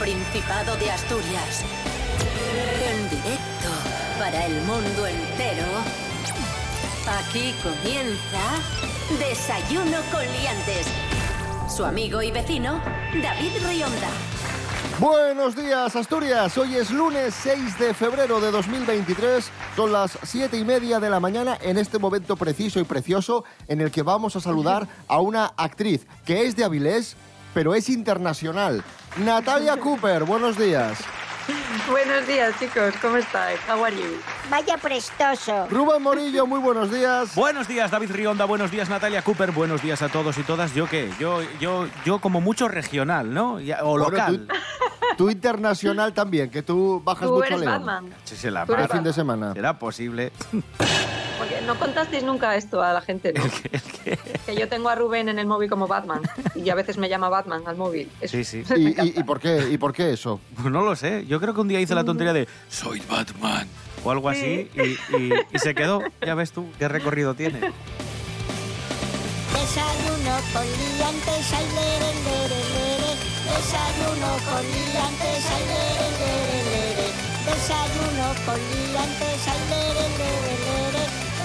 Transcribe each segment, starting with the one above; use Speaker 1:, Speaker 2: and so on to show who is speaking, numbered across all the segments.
Speaker 1: Principado de Asturias. En directo para el mundo entero. Aquí comienza Desayuno con Liantes. Su amigo y vecino, David Rionda.
Speaker 2: Buenos días, Asturias. Hoy es lunes 6 de febrero de 2023. Son las 7 y media de la mañana en este momento preciso y precioso en el que vamos a saludar a una actriz que es de Avilés, pero es internacional. Natalia Cooper, buenos días.
Speaker 3: Buenos días, chicos. ¿Cómo estáis? How are you?
Speaker 4: Vaya prestoso.
Speaker 2: Rubén Morillo, muy buenos días.
Speaker 5: Buenos días, David Rionda. Buenos días, Natalia Cooper. Buenos días a todos y todas. ¿Yo qué? Yo, yo, yo como mucho regional, ¿no? O
Speaker 2: Bueno,
Speaker 5: local.
Speaker 2: tú, tú internacional también, que tú bajas
Speaker 3: Tú
Speaker 2: mucho a
Speaker 3: eres
Speaker 2: León.
Speaker 3: Batman.
Speaker 5: Sí, se la
Speaker 3: Tú eres
Speaker 2: El fin de semana.
Speaker 5: ¿Será posible?
Speaker 3: Porque no contasteis nunca esto a la gente, ¿no? Que yo tengo a Rubén en el móvil como Batman. Y a veces me llama Batman al móvil.
Speaker 5: Sí, sí.
Speaker 2: ¿Y, y- y por qué, ¿Y por qué eso?
Speaker 5: Pues no lo sé. Yo creo que un día hice la tontería de soy Batman o algo así y, y- y se quedó. Ya ves tú qué recorrido tiene.
Speaker 4: Desayuno con liantes, ay, lere, lere, lere. Desayuno con liantes, ay, lere, lere, lere. Desayuno con liantes, ay, lere, lere, lere.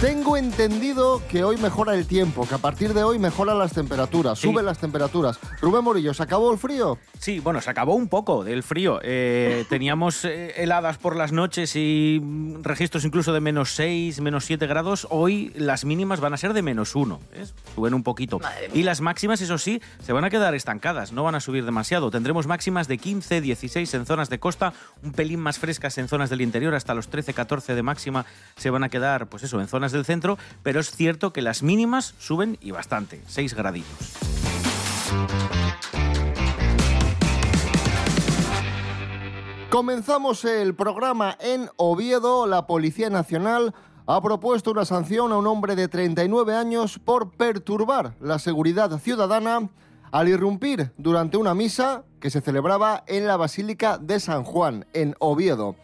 Speaker 2: Tengo entendido que hoy mejora el tiempo, que a partir de hoy mejoran las temperaturas,
Speaker 5: Sí.
Speaker 2: suben las temperaturas. Rubén Morillo, ¿se acabó el frío?
Speaker 5: Sí, bueno, se acabó un poco del frío. Eh, teníamos eh, heladas por las noches y mm, registros incluso de menos 6, menos 7 grados. Hoy las mínimas van a ser de menos 1. ¿ves? Suben un poquito. Y las máximas, eso sí, se van a quedar estancadas, no van a subir demasiado. Tendremos máximas de 15, 16 en zonas de costa, un pelín más frescas en zonas del interior, hasta los 13, 14 de máxima se van a quedar, pues eso, en zonas del centro. Pero es cierto que las mínimas suben y bastante, 6 graditos.
Speaker 2: Comenzamos el programa en Oviedo. La Policía Nacional ha propuesto una sanción a un hombre de 39 años por perturbar la seguridad ciudadana al irrumpir durante una misa que se celebraba en la Basílica de San Juan, en Oviedo.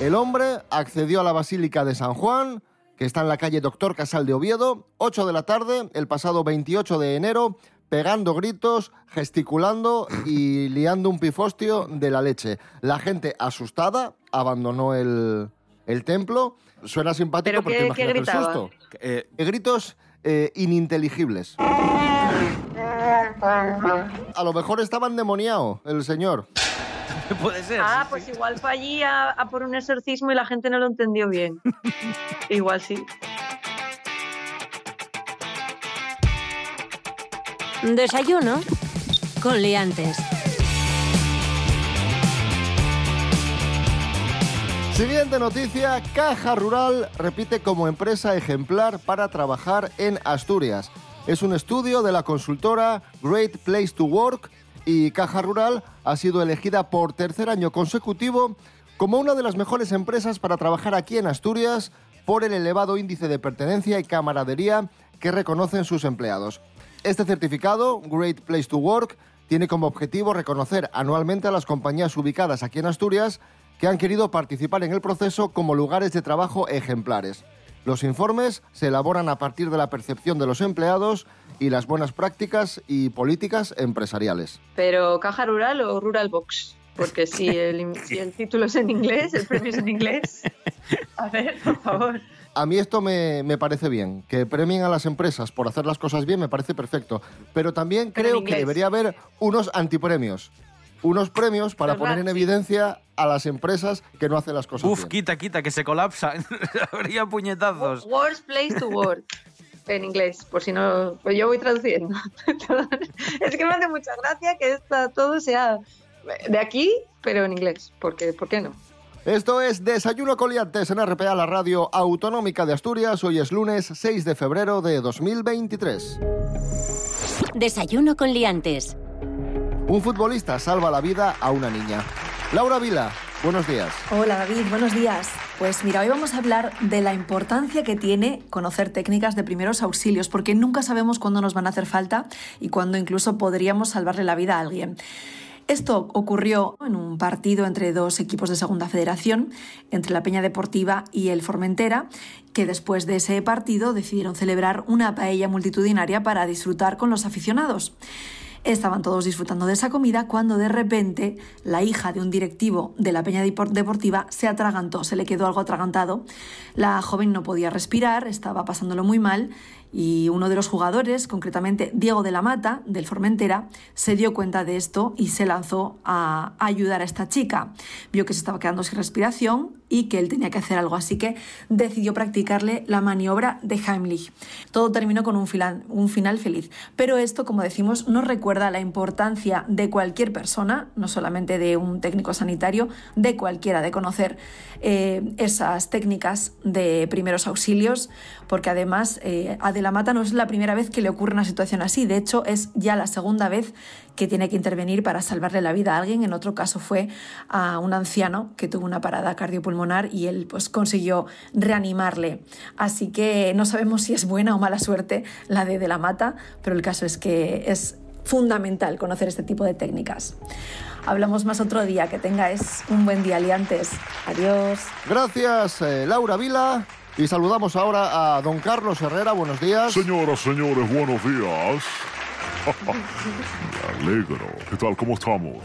Speaker 2: El hombre accedió a la Basílica de San Juan, que está en la calle Doctor Casal de Oviedo, 8 de la tarde, el pasado 28 de enero, pegando gritos, gesticulando y liando un pifostio de la leche. La gente asustada abandonó el, el templo. Suena simpático
Speaker 3: ¿Pero
Speaker 2: porque
Speaker 3: qué-
Speaker 2: imagínate
Speaker 3: qué
Speaker 2: el susto.
Speaker 5: Eh,
Speaker 2: Eh, gritos eh, ininteligibles. A lo mejor estaba endemoniado el señor.
Speaker 5: puede ser.
Speaker 3: Ah,
Speaker 5: sí,
Speaker 3: pues
Speaker 5: sí.
Speaker 3: igual fue allí a, a por un exorcismo y la gente no lo entendió bien. igual sí.
Speaker 1: Desayuno con liantes.
Speaker 2: Siguiente noticia, Caja Rural repite como empresa ejemplar para trabajar en Asturias. Es un estudio de la consultora Great Place to Work y Caja Rural ha sido elegida por tercer año consecutivo como una de las mejores empresas para trabajar aquí en Asturias por el elevado índice de pertenencia y camaradería que reconocen sus empleados. Este certificado, Great Place to Work, tiene como objetivo reconocer anualmente a las compañías ubicadas aquí en Asturias que han querido participar en el proceso como lugares de trabajo ejemplares. Los informes se elaboran a partir de la percepción de los empleados y las buenas prácticas y políticas empresariales.
Speaker 3: Pero caja rural o rural box. Porque si el, si el título es en inglés, el premio es en inglés. A ver, por favor.
Speaker 2: A mí esto me, me parece bien, que premien a las empresas por hacer las cosas bien me parece perfecto, pero también creo que debería haber unos antipremios, unos premios para
Speaker 3: ¿Verdad?
Speaker 2: poner en evidencia a las empresas que no hacen las cosas
Speaker 5: Uf,
Speaker 2: bien.
Speaker 5: quita, quita, que se colapsa. Habría puñetazos.
Speaker 3: Worst place to work. En inglés, por si no. Pues yo voy traduciendo. es que me hace mucha gracia que esta, todo sea de aquí, pero en inglés. Porque, ¿Por qué no?
Speaker 2: Esto es Desayuno Coliantes en RPA, la radio autonómica de Asturias. Hoy es lunes 6 de febrero de 2023.
Speaker 1: Desayuno con liantes.
Speaker 2: Un futbolista salva la vida a una niña. Laura Vila, buenos días.
Speaker 6: Hola David, buenos días. Pues mira, hoy vamos a hablar de la importancia que tiene conocer técnicas de primeros auxilios, porque nunca sabemos cuándo nos van a hacer falta y cuándo incluso podríamos salvarle la vida a alguien. Esto ocurrió en un partido entre dos equipos de Segunda Federación, entre la Peña Deportiva y el Formentera, que después de ese partido decidieron celebrar una paella multitudinaria para disfrutar con los aficionados. Estaban todos disfrutando de esa comida cuando de repente la hija de un directivo de la Peña Deportiva se atragantó, se le quedó algo atragantado. La joven no podía respirar, estaba pasándolo muy mal y uno de los jugadores, concretamente Diego de la Mata, del Formentera, se dio cuenta de esto y se lanzó a ayudar a esta chica. Vio que se estaba quedando sin respiración y que él tenía que hacer algo, así que decidió practicarle la maniobra de Heimlich. Todo terminó con un un final feliz, pero esto, como decimos, nos recuerda la importancia de cualquier persona, no solamente de un técnico sanitario, de cualquiera, de conocer eh, esas técnicas de primeros auxilios, porque además eh, a De la Mata no es la primera vez que le ocurre una situación así, de hecho es ya la segunda vez que tiene que intervenir para salvarle la vida a alguien. En otro caso fue a un anciano que tuvo una parada cardiopulmonar y él pues consiguió reanimarle. Así que no sabemos si es buena o mala suerte la de De la Mata, pero el caso es que es fundamental conocer este tipo de técnicas. Hablamos más otro día. Que tengáis un buen día, liantes. Adiós.
Speaker 2: Gracias, eh, Laura Vila. Y saludamos ahora a don Carlos Herrera. Buenos días.
Speaker 7: Señoras, señores, buenos días. Me alegro. ¿Qué tal? ¿Cómo estamos?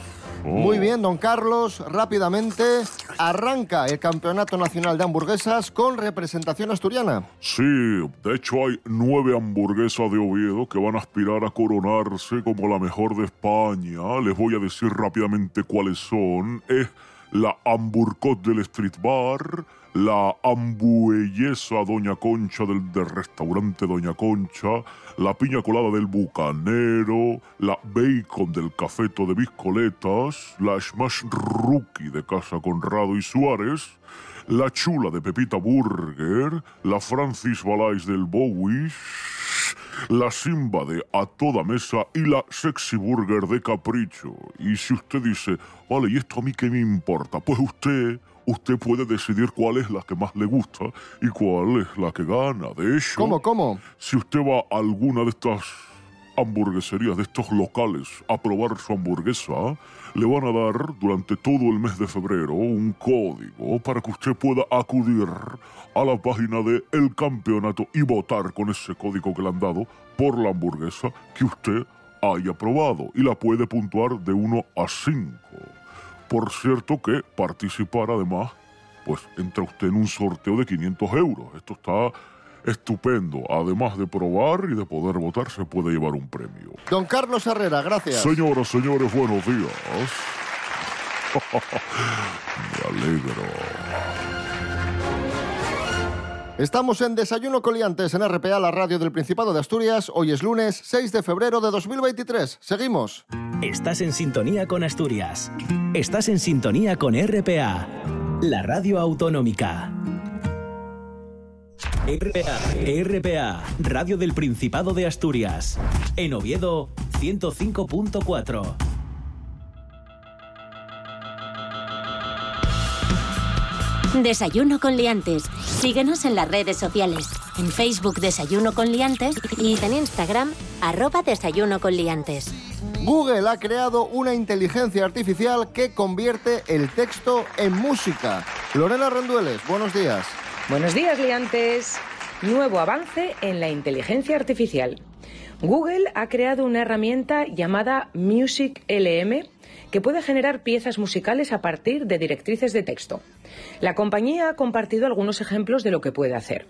Speaker 7: Oh.
Speaker 2: Muy bien, don Carlos. Rápidamente arranca el Campeonato Nacional de Hamburguesas con representación asturiana.
Speaker 7: Sí, de hecho hay nueve hamburguesas de Oviedo que van a aspirar a coronarse como la mejor de España. Les voy a decir rápidamente cuáles son. Es la Hamburcot del Street Bar, la hambuellesa Doña Concha del, del restaurante Doña Concha, la piña colada del Bucanero, la bacon del cafeto de Biscoletas, la smash rookie de Casa Conrado y Suárez, la chula de Pepita Burger, la Francis Balais del Bowies, la Simba de A Toda Mesa y la Sexy Burger de Capricho. Y si usted dice, vale, ¿y esto a mí qué me importa? Pues usted usted puede decidir cuál es la que más le gusta y cuál es la que gana. De hecho,
Speaker 2: ¿Cómo, cómo?
Speaker 7: si usted va a alguna de estas hamburgueserías, de estos locales, a probar su hamburguesa, le van a dar durante todo el mes de febrero un código para que usted pueda acudir a la página de El Campeonato y votar con ese código que le han dado por la hamburguesa que usted haya probado y la puede puntuar de 1 a 5. Por cierto que participar además, pues entra usted en un sorteo de 500 euros. Esto está estupendo. Además de probar y de poder votar, se puede llevar un premio.
Speaker 2: Don Carlos Herrera, gracias.
Speaker 7: Señoras, señores, buenos días. Me alegro.
Speaker 2: Estamos en Desayuno Coliantes en RPA, la radio del Principado de Asturias. Hoy es lunes 6 de febrero de 2023. Seguimos.
Speaker 8: Estás en sintonía con Asturias. Estás en sintonía con RPA, la radio autonómica. RPA, RPA, radio del Principado de Asturias. En Oviedo, 105.4.
Speaker 1: Desayuno con liantes. Síguenos en las redes sociales. En Facebook Desayuno con liantes y en Instagram arroba Desayuno con liantes.
Speaker 2: Google ha creado una inteligencia artificial que convierte el texto en música. Lorena Rendueles, buenos días.
Speaker 9: Buenos días, liantes. Nuevo avance en la inteligencia artificial. Google ha creado una herramienta llamada Music LM que puede generar piezas musicales a partir de directrices de texto. La compañía ha compartido algunos ejemplos de lo que puede hacer.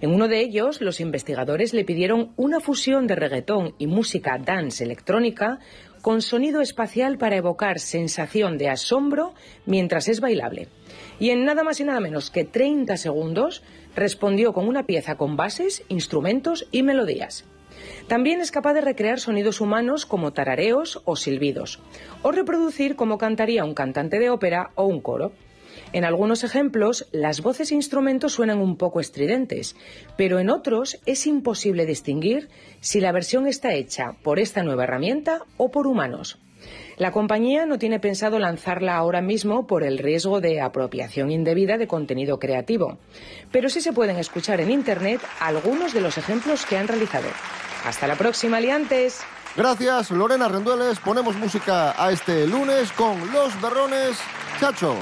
Speaker 9: En uno de ellos, los investigadores le pidieron una fusión de reggaetón y música dance electrónica con sonido espacial para evocar sensación de asombro mientras es bailable. Y en nada más y nada menos que 30 segundos respondió con una pieza con bases, instrumentos y melodías. También es capaz de recrear sonidos humanos como tarareos o silbidos, o reproducir cómo cantaría un cantante de ópera o un coro. En algunos ejemplos, las voces e instrumentos suenan un poco estridentes, pero en otros es imposible distinguir si la versión está hecha por esta nueva herramienta o por humanos. La compañía no tiene pensado lanzarla ahora mismo por el riesgo de apropiación indebida de contenido creativo, pero sí se pueden escuchar en Internet algunos de los ejemplos que han realizado. Hasta la próxima, liantes.
Speaker 10: Gracias, Lorena Rendueles. Ponemos música a este lunes con Los Berrones. Chacho.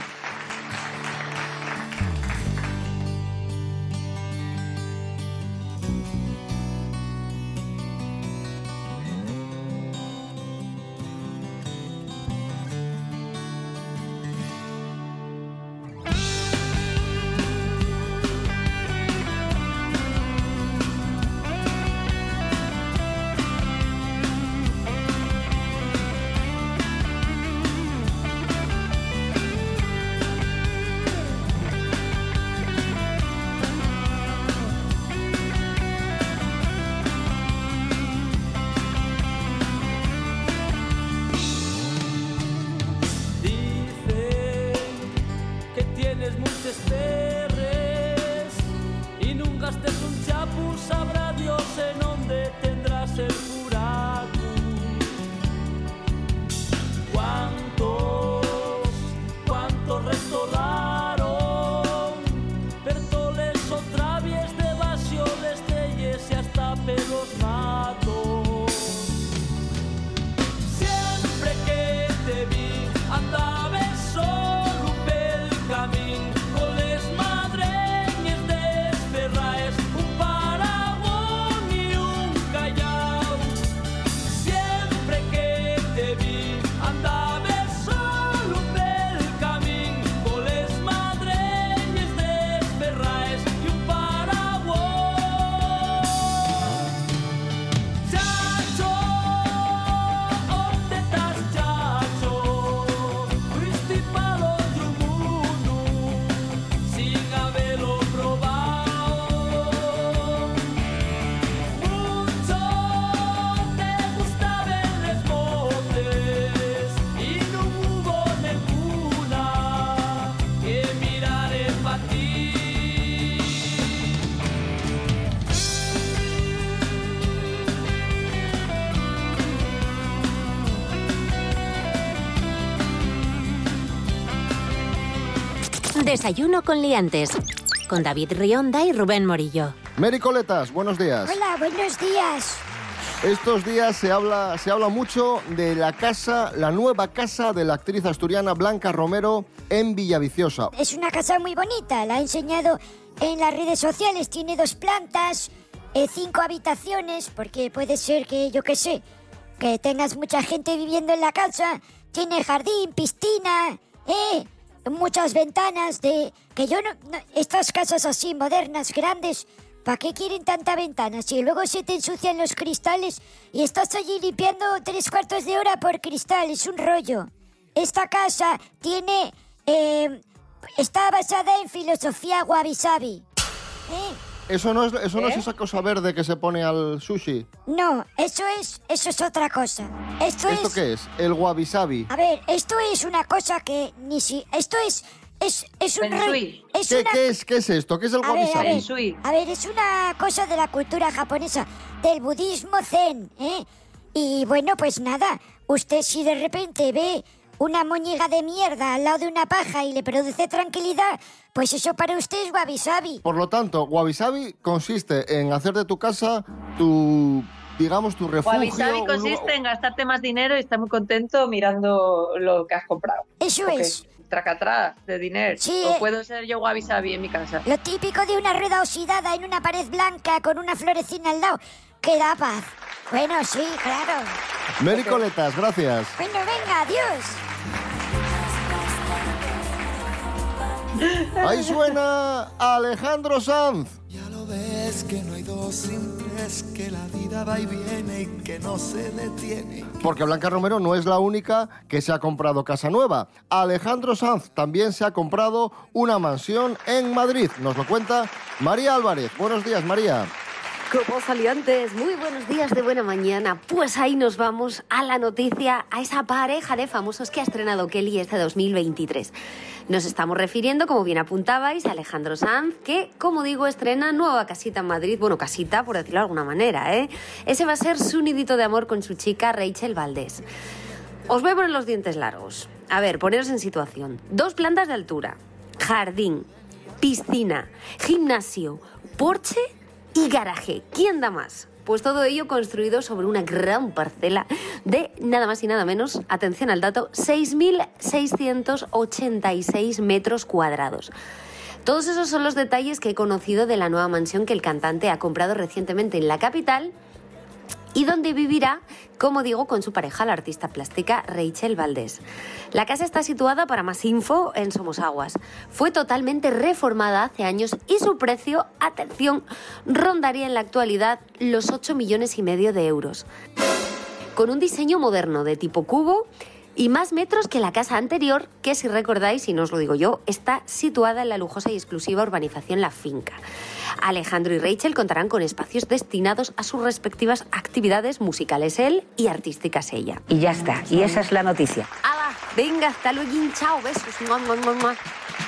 Speaker 1: Desayuno con liantes. Con David Rionda y Rubén Morillo.
Speaker 10: Mary Coletas, buenos días.
Speaker 4: Hola, buenos días.
Speaker 10: Estos días se habla, se habla mucho de la casa, la nueva casa de la actriz asturiana Blanca Romero en Villaviciosa.
Speaker 4: Es una casa muy bonita, la he enseñado en las redes sociales. Tiene dos plantas, eh, cinco habitaciones, porque puede ser que, yo qué sé, que tengas mucha gente viviendo en la casa. Tiene jardín, piscina, eh, muchas ventanas de... Que yo no... estas casas así modernas, grandes, ¿para qué quieren tanta ventana? Si luego se te ensucian los cristales y estás allí limpiando tres cuartos de hora por cristal, es un rollo. Esta casa tiene... eh, está basada en filosofía wabi-sabi. ¿Eh?
Speaker 10: Eso no es, eso no es
Speaker 4: ¿Eh?
Speaker 10: esa cosa verde que se pone al sushi.
Speaker 4: No, eso es, eso es otra cosa. Esto,
Speaker 10: ¿Esto
Speaker 4: es...
Speaker 10: qué es? El wabi-sabi.
Speaker 4: A ver, esto es una cosa que ni si... Esto es... Es, es un... Re-. Es
Speaker 10: ¿Qué,
Speaker 4: una...
Speaker 10: qué es, ¿Qué es esto? ¿Qué es el
Speaker 4: A ver, a ver, a ver, es una cosa de la cultura japonesa, del budismo zen, ¿eh? Y bueno, pues nada, usted si de repente ve una moñiga de mierda al lado de una paja y le produce tranquilidad, pues eso para usted es wabi-sabi.
Speaker 10: Por lo tanto, wabi-sabi consiste en hacer de tu casa tu, digamos, tu refugio.
Speaker 3: Wabi Sabi
Speaker 10: un
Speaker 3: consiste en gastarte más dinero y estar muy contento mirando lo que has comprado.
Speaker 4: Eso
Speaker 3: Ok,
Speaker 4: es.
Speaker 3: Tracatrá de dinero.
Speaker 4: Sí,
Speaker 3: o
Speaker 4: eh.
Speaker 3: puedo ser yo Wabi Sabi en mi casa.
Speaker 4: Lo típico de una rueda oxidada en una pared blanca con una florecina al lado, que da paz. Bueno, sí, claro.
Speaker 10: Mary Coletas, gracias.
Speaker 4: Bueno, venga, adiós.
Speaker 10: Ahí suena Alejandro Sanz.
Speaker 11: Ya lo ves que no hay dos sin tres, que la vida va y viene y que no se detiene.
Speaker 10: Porque Blanca Romero no es la única que se ha comprado casa nueva. Alejandro Sanz también se ha comprado una mansión en Madrid. Nos lo cuenta María Álvarez. Buenos días, María.
Speaker 12: Como saliantes, muy buenos días de buena mañana. Pues ahí nos vamos a la noticia, a esa pareja de famosos que ha estrenado Kelly este 2023. Nos estamos refiriendo, como bien apuntabais, a Alejandro Sanz, que, como digo, estrena nueva casita en Madrid. Bueno, casita, por decirlo de alguna manera, ¿eh? Ese va a ser su nidito de amor con su chica Rachel Valdés. Os voy a poner los dientes largos. A ver, poneros en situación. Dos plantas de altura, jardín, piscina, gimnasio, porche y garaje. ¿Quién da más? Pues todo ello construido sobre una gran parcela de nada más y nada menos, atención al dato, 6.686 metros cuadrados. Todos esos son los detalles que he conocido de la nueva mansión que el cantante ha comprado recientemente en la capital y donde vivirá, como digo, con su pareja, la artista plástica Rachel Valdés. La casa está situada, para más info, en Somosaguas. Fue totalmente reformada hace años y su precio, atención, rondaría en la actualidad los 8 millones y medio de euros. Con un diseño moderno de tipo cubo, y más metros que la casa anterior, que si recordáis, y no os lo digo yo, está situada en la lujosa y exclusiva urbanización La Finca. Alejandro y Rachel contarán con espacios destinados a sus respectivas actividades musicales él y artísticas ella.
Speaker 13: Y ya está, y esa es la noticia.
Speaker 12: ¡Hala! Venga, hasta luego, chao, besos. Mua, mua, mua, mua.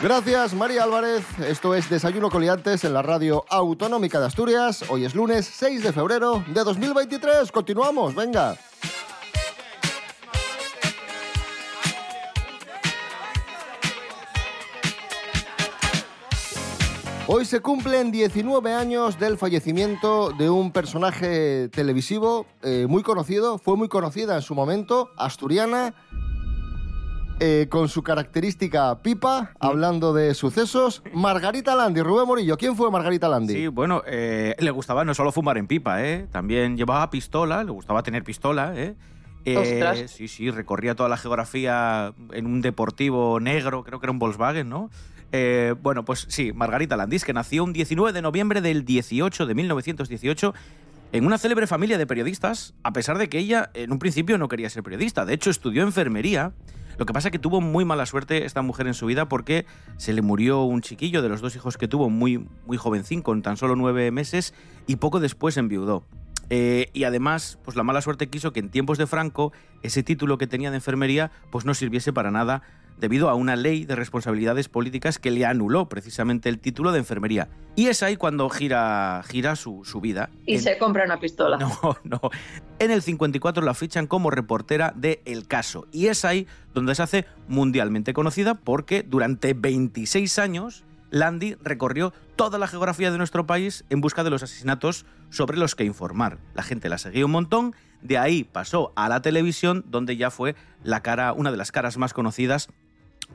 Speaker 2: Gracias, María Álvarez. Esto es Desayuno Coliantes en la Radio Autonómica de Asturias. Hoy es lunes 6 de febrero de 2023. Continuamos, venga. Hoy se cumplen 19 años del fallecimiento de un personaje televisivo eh, muy conocido, fue muy conocida en su momento, asturiana, eh, con su característica pipa, hablando de sucesos. Margarita Landi, Rubén Morillo, ¿quién fue Margarita Landi?
Speaker 5: Sí, bueno, eh, le gustaba no solo fumar en pipa, ¿eh? también llevaba pistola, le gustaba tener pistola. ¿eh? Eh,
Speaker 3: Ostras.
Speaker 5: sí, sí, recorría toda la geografía en un deportivo negro, creo que era un Volkswagen, ¿no? Eh, bueno, pues sí, Margarita Landis, que nació un 19 de noviembre del 18 de 1918 en una célebre familia de periodistas, a pesar de que ella en un principio no quería ser periodista. De hecho, estudió enfermería. Lo que pasa es que tuvo muy mala suerte esta mujer en su vida porque se le murió un chiquillo de los dos hijos que tuvo, muy, muy jovencín, con tan solo nueve meses, y poco después enviudó. Eh, y además, pues la mala suerte quiso que en tiempos de Franco ese título que tenía de enfermería pues no sirviese para nada debido a una ley de responsabilidades políticas que le anuló precisamente el título de enfermería. Y es ahí cuando gira, gira su, su vida.
Speaker 3: Y
Speaker 5: En-
Speaker 3: se compra una pistola.
Speaker 5: no, no. En el 54 la fichan como reportera de El Caso. Y es ahí donde se hace mundialmente conocida porque durante 26 años Landy recorrió toda la geografía de nuestro país en busca de los asesinatos sobre los que informar. La gente la seguía un montón, de ahí pasó a la televisión donde ya fue la cara, una de las caras más conocidas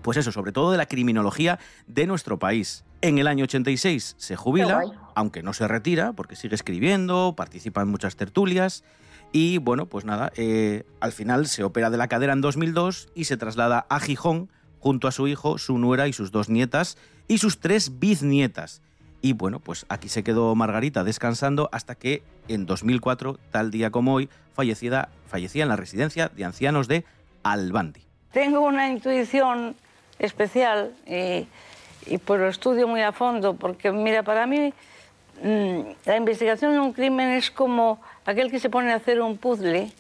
Speaker 5: pues eso, sobre todo de la criminología de nuestro país. En el año 86 se jubila, aunque no se retira, porque sigue escribiendo, participa en muchas tertulias. Y bueno, pues nada, eh, al final se opera de la cadera en 2002 y se traslada a Gijón junto a su hijo, su nuera y sus dos nietas y sus tres bisnietas. Y bueno, pues aquí se quedó Margarita descansando hasta que en 2004, tal día como hoy, fallecida, fallecía en la residencia de ancianos de Albandi.
Speaker 14: Tengo una intuición especial y, y pues lo estudio muy a fondo, porque mira, para mí mm, la investigación de un crimen es como aquel que se pone a hacer un puzzle,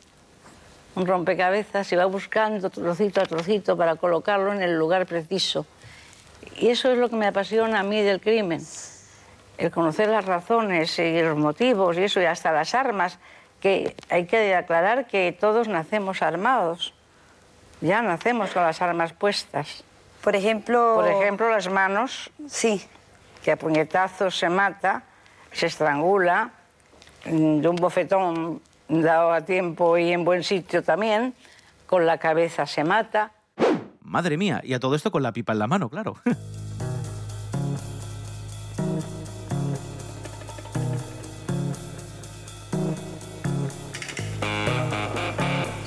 Speaker 14: un rompecabezas, y va buscando trocito a trocito para colocarlo en el lugar preciso. Y eso es lo que me apasiona a mí del crimen, el conocer las razones y los motivos y eso, y hasta las armas, que hay que aclarar que todos nacemos armados. Ya nacemos con las armas puestas.
Speaker 13: Por ejemplo...
Speaker 14: Por ejemplo, las manos.
Speaker 13: Sí.
Speaker 14: Que a puñetazos se mata, se estrangula, mm, de un bofetón dado a tiempo y en buen sitio también, con la cabeza se mata.
Speaker 5: Madre mía, y a todo esto con la pipa en la mano, claro.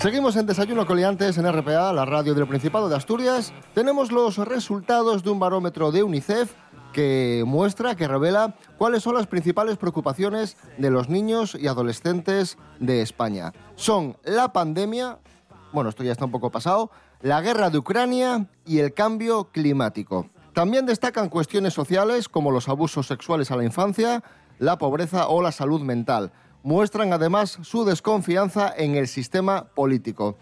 Speaker 2: Seguimos en Desayuno Coliantes en RPA, la radio del Principado de Asturias. Tenemos los resultados de un barómetro de UNICEF que muestra, que revela cuáles son las principales preocupaciones de los niños y adolescentes de España. Son la pandemia, bueno, esto ya está un poco pasado, la guerra de Ucrania y el cambio climático. También destacan cuestiones sociales como los abusos sexuales a la infancia, la pobreza o la salud mental. Muestran además su desconfianza en el sistema político.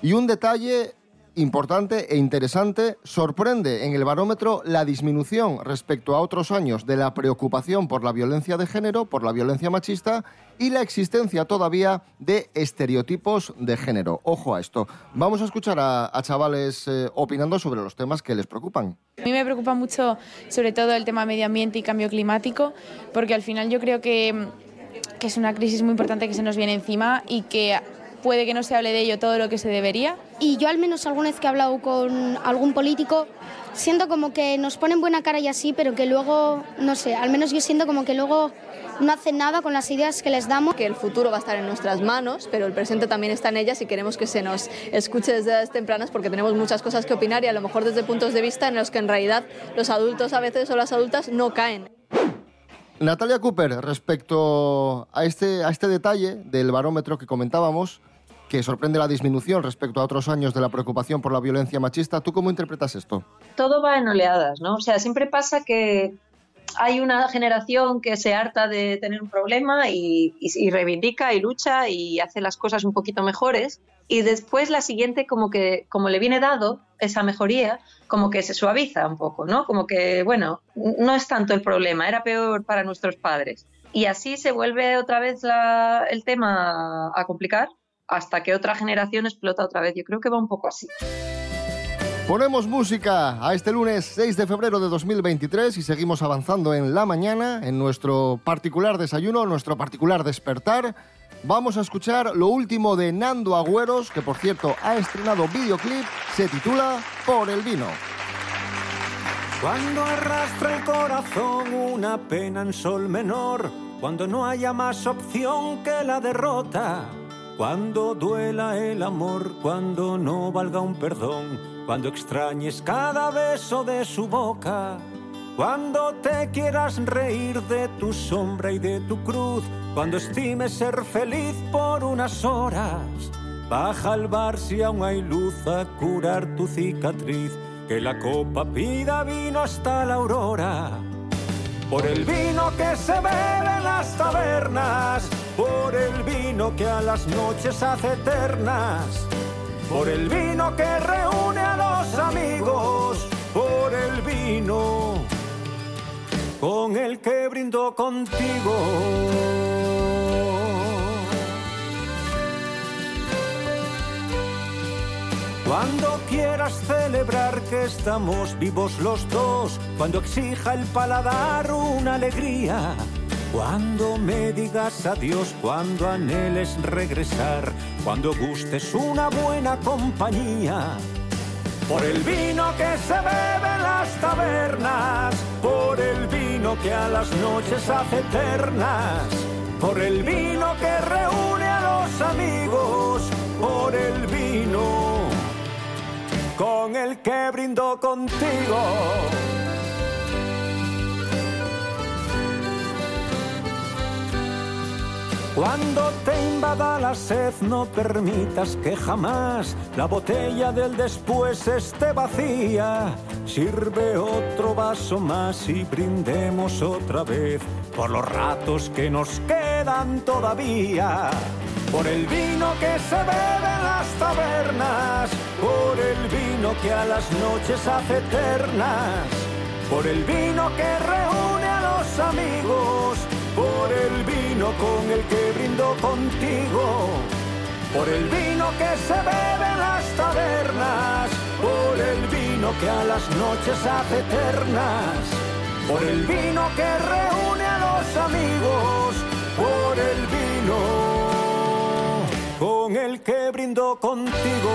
Speaker 2: Y un detalle importante e interesante, sorprende en el barómetro la disminución respecto a otros años de la preocupación por la violencia de género, por la violencia machista y la existencia todavía de estereotipos de género. Ojo a esto. Vamos a escuchar a, chavales eh, opinando sobre los temas que les preocupan.
Speaker 15: A mí me preocupa mucho sobre todo el tema medio ambiente y cambio climático, porque al final yo creo que que es una crisis muy importante que se nos viene encima y que puede que no se hable de ello todo lo que se debería.
Speaker 16: Y yo al menos alguna vez que he hablado con algún político, siento como que nos ponen buena cara y así, pero que luego, no sé, al menos yo siento como que luego no hacen nada con las ideas que les damos.
Speaker 17: Que el futuro va a estar en nuestras manos, pero el presente también está en ellas y queremos que se nos escuche desde edades tempranas porque tenemos muchas cosas que opinar y a lo mejor desde puntos de vista en los que en realidad los adultos a veces o las adultas no caen.
Speaker 2: Natalia Cooper, respecto a este, a este detalle del barómetro que comentábamos, que sorprende la disminución respecto a otros años de la preocupación por la violencia machista, ¿tú cómo interpretas esto?
Speaker 3: Todo va en oleadas, ¿no? O sea, siempre pasa que hay una generación que se harta de tener un problema y, reivindica y lucha y hace las cosas un poquito mejores. Y después la siguiente como que como le viene dado esa mejoría como que se suaviza un poco no como que bueno no es tanto el problema era peor para nuestros padres. Y así se vuelve otra vez el tema a complicar hasta que otra generación explota otra vez. Yo creo que va un poco así
Speaker 2: Ponemos música a este lunes 6 de febrero de 2023 y seguimos avanzando en la mañana, en nuestro particular desayuno, nuestro particular despertar. Vamos a escuchar lo último de Nando Agüeros, que por cierto ha estrenado videoclip, se titula Por el vino.
Speaker 18: Cuando arrastra el corazón una pena en sol menor, cuando no haya más opción que la derrota, cuando duela el amor, cuando no valga un perdón, cuando extrañes cada beso de su boca, cuando te quieras reír de tu sombra y de tu cruz, cuando estimes ser feliz por unas horas, baja al bar si aún hay luz a curar tu cicatriz, que la copa pida vino hasta la aurora. Por el vino que se bebe en las tabernas, por el vino que a las noches hace eternas, por el vino que reúne a los amigos, por el vino con el que brindo contigo. Cuando quieras celebrar que estamos vivos los dos, cuando exija el paladar una alegría, cuando me digas adiós, cuando anheles regresar, cuando gustes una buena compañía. Por el vino que se bebe en las tabernas, por el vino que a las noches hace eternas, por el vino que reúne a los amigos, por el vino con el que brindo contigo. Cuando te invada la sed, no permitas que jamás la botella del después esté vacía. Sirve otro vaso más y brindemos otra vez por los ratos que nos quedan todavía. Por el vino que se bebe en las tabernas, por el vino que a las noches hace eternas, por el vino que reúne a los amigos, por el vino con el que brindo contigo, por el vino que se bebe en las tabernas, por el vino que a las noches hace eternas, por el vino que reúne a los amigos, por el vino con el que brindo contigo.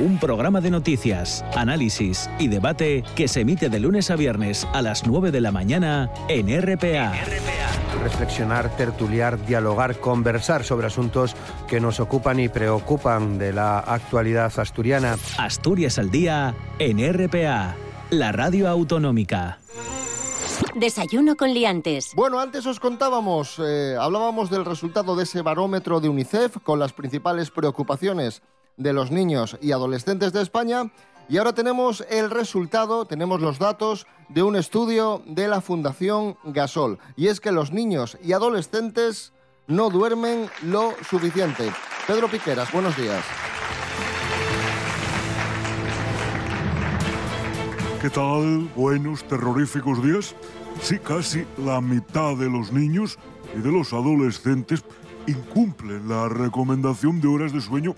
Speaker 8: Un programa de noticias, análisis y debate que se emite de lunes a viernes a las 9 de la mañana en RPA.
Speaker 19: reflexionar, tertuliar, dialogar, conversar sobre asuntos que nos ocupan y preocupan de la actualidad asturiana.
Speaker 8: Asturias al día en RPA. la radio autonómica.
Speaker 1: Desayuno con liantes.
Speaker 2: Bueno, antes os contábamos, eh, hablábamos del resultado de ese barómetro de UNICEF con las principales preocupaciones de los niños y adolescentes de España. Y ahora tenemos el resultado, tenemos los datos de un estudio de la Fundación Gasol. Y es que los niños y adolescentes no duermen lo suficiente. Pedro Piqueras, buenos días.
Speaker 20: ¿Qué tal? Buenos, terroríficos días. Sí, casi la mitad de los niños y de los adolescentes incumplen la recomendación de horas de sueño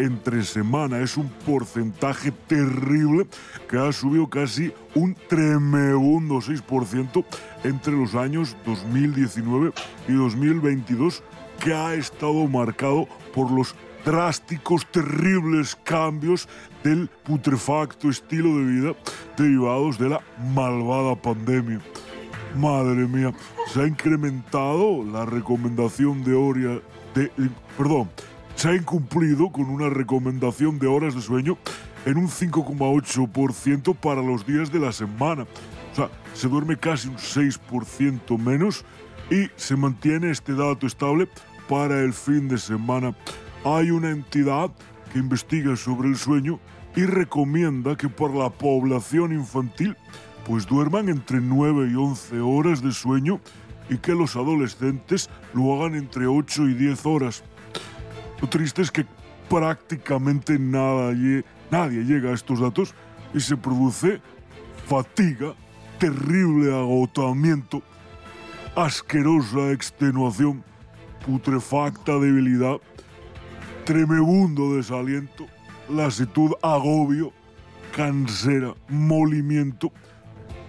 Speaker 20: entre semana. Es un porcentaje terrible que ha subido casi un tremebundo 6% entre los años 2019 y 2022, que ha estado marcado por los drásticos, terribles cambios del putrefacto estilo de vida derivados de la malvada pandemia. Madre mía, se ha incrementado la recomendación de hora de, perdón, se ha incumplido con una recomendación de horas de sueño en un 5,8% para los días de la semana. O sea, se duerme casi un 6% menos y se mantiene este dato estable para el fin de semana. Hay una entidad que investiga sobre el sueño y recomienda que para la población infantil pues duerman entre 9 y 11 horas de sueño y que los adolescentes lo hagan entre 8 y 10 horas. Lo triste es que prácticamente nada nadie llega a estos datos y se produce fatiga, terrible agotamiento, asquerosa extenuación, putrefacta debilidad, tremebundo desaliento, lasitud, agobio, cansera, molimiento,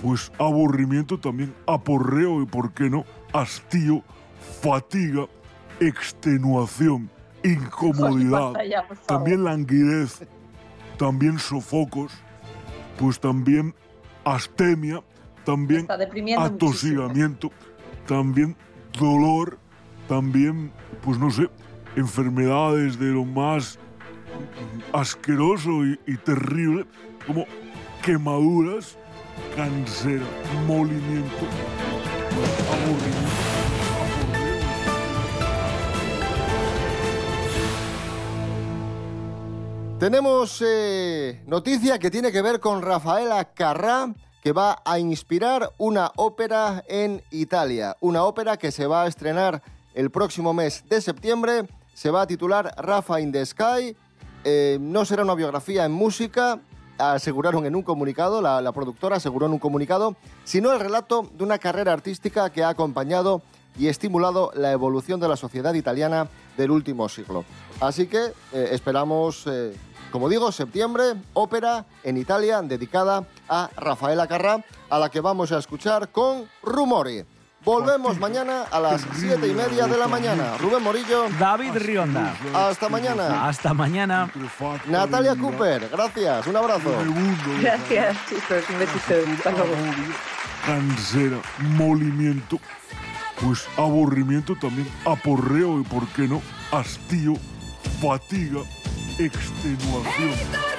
Speaker 20: pues aburrimiento también, aporreo y, por qué no, hastío, fatiga, extenuación, incomodidad, también languidez, también sofocos, pues también astemia, también atosigamiento, también dolor, también, pues no sé, enfermedades de lo más asqueroso y, y terrible, como quemaduras, cansera, molimiento, aburrimiento.
Speaker 2: Tenemos eh, noticia que tiene que ver con Rafaela Carrà, que va a inspirar una ópera en Italia. Una ópera que se va a estrenar el próximo mes de septiembre. Se va a titular Rafa in the Sky. Eh, no será una biografía en música, aseguraron en un comunicado, la, la productora aseguró en un comunicado, sino el relato de una carrera artística que ha acompañado y estimulado la evolución de la sociedad italiana del último siglo. Así que eh, esperamos, eh, como digo, septiembre, ópera en Italia dedicada a Rafaela Carrà, a la que vamos a escuchar con Rumori. Volvemos mañana a las siete y media de la mañana. Rubén Morillo.
Speaker 5: David Rionda.
Speaker 2: Hasta mañana.
Speaker 5: Hasta mañana.
Speaker 2: Natalia Cooper, gracias. Un abrazo.
Speaker 3: Gracias, chicos. Un besito. Hasta luego.
Speaker 20: cansera, molimiento, pues aburrimiento también, aporreo y, por qué no, hastío, fatiga, extenuación.